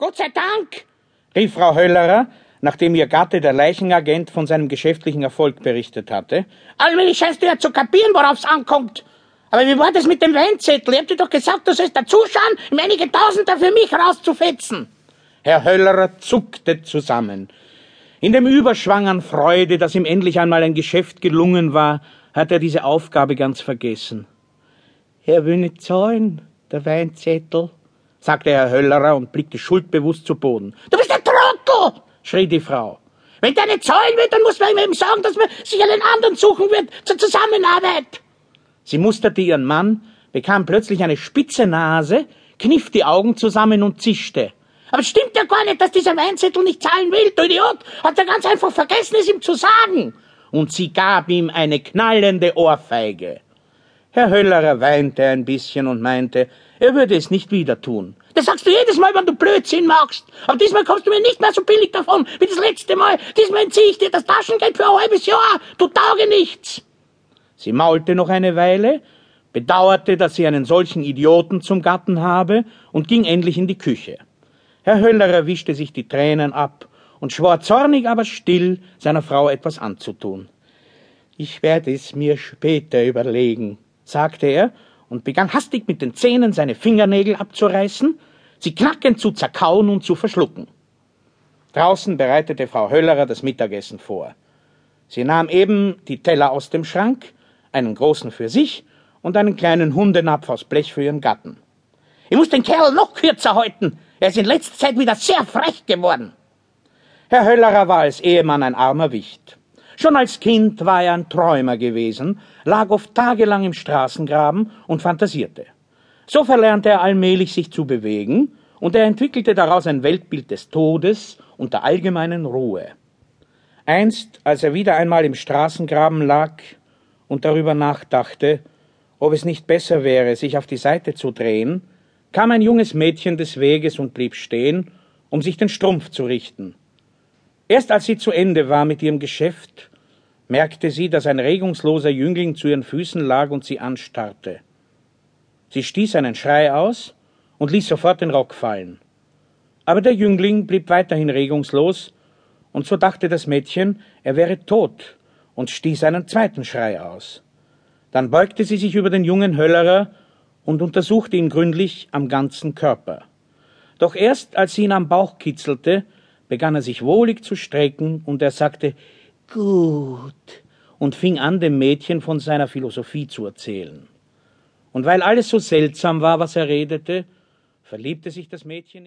Gott sei Dank, rief Frau Höllerer, nachdem ihr Gatte, der Leichenagent, von seinem geschäftlichen Erfolg berichtet hatte. Allmählich scheinst du ja zu kapieren, worauf's ankommt. Aber wie war das mit dem Weinzettel? Ich hab dir doch gesagt, du sollst dazuschauen, ihm einige Tausender für mich rauszufetzen. Herr Höllerer zuckte zusammen. In dem Überschwang an Freude, dass ihm endlich einmal ein Geschäft gelungen war, hat er diese Aufgabe ganz vergessen. Er will nicht zahlen, der Weinzettel, sagte Herr Höllerer und blickte schuldbewusst zu Boden. Du bist ein Trottel, schrie die Frau. Wenn der nicht zahlen will, dann muss man ihm eben sagen, dass man sich einen anderen suchen wird zur Zusammenarbeit. Sie musterte ihren Mann, bekam plötzlich eine spitze Nase, kniff die Augen zusammen und zischte. Aber es stimmt ja gar nicht, dass dieser Weinzettel nicht zahlen will, du Idiot. Hat er ganz einfach vergessen, es ihm zu sagen. Und sie gab ihm eine knallende Ohrfeige. Herr Höllerer weinte ein bisschen und meinte, er würde es nicht wieder tun. Das sagst du jedes Mal, wenn du Blödsinn machst. Aber diesmal kommst du mir nicht mehr so billig davon wie das letzte Mal. Diesmal entziehe ich dir das Taschengeld für ein halbes Jahr. Du tauge nichts. Sie maulte noch eine Weile, bedauerte, dass sie einen solchen Idioten zum Gatten habe und ging endlich in die Küche. Herr Höllerer wischte sich die Tränen ab und schwor zornig, aber still, seiner Frau etwas anzutun. Ich werde es mir später überlegen, sagte er und begann hastig mit den Zähnen seine Fingernägel abzureißen, sie knackend zu zerkauen und zu verschlucken. Draußen bereitete Frau Höllerer das Mittagessen vor. Sie nahm eben die Teller aus dem Schrank, einen großen für sich und einen kleinen Hundenapf aus Blech für ihren Gatten. Ich muss den Kerl noch kürzer halten. Er ist in letzter Zeit wieder sehr frech geworden. Herr Höllerer war als Ehemann ein armer Wicht. Schon als Kind war er ein Träumer gewesen, lag oft tagelang im Straßengraben und fantasierte. So verlernte er allmählich sich zu bewegen, und er entwickelte daraus ein Weltbild des Todes und der allgemeinen Ruhe. Einst, als er wieder einmal im Straßengraben lag, und darüber nachdachte, ob es nicht besser wäre, sich auf die Seite zu drehen, kam ein junges Mädchen des Weges und blieb stehen, um sich den Strumpf zu richten. Erst als sie zu Ende war mit ihrem Geschäft, merkte sie, dass ein regungsloser Jüngling zu ihren Füßen lag und sie anstarrte. Sie stieß einen Schrei aus und ließ sofort den Rock fallen. Aber der Jüngling blieb weiterhin regungslos, und so dachte das Mädchen, er wäre tot und stieß einen zweiten Schrei aus. Dann beugte sie sich über den jungen Höllerer und untersuchte ihn gründlich am ganzen Körper. Doch erst als sie ihn am Bauch kitzelte, begann er sich wohlig zu strecken, und er sagte Gut und fing an, dem Mädchen von seiner Philosophie zu erzählen. Und weil alles so seltsam war, was er redete, verliebte sich das Mädchen in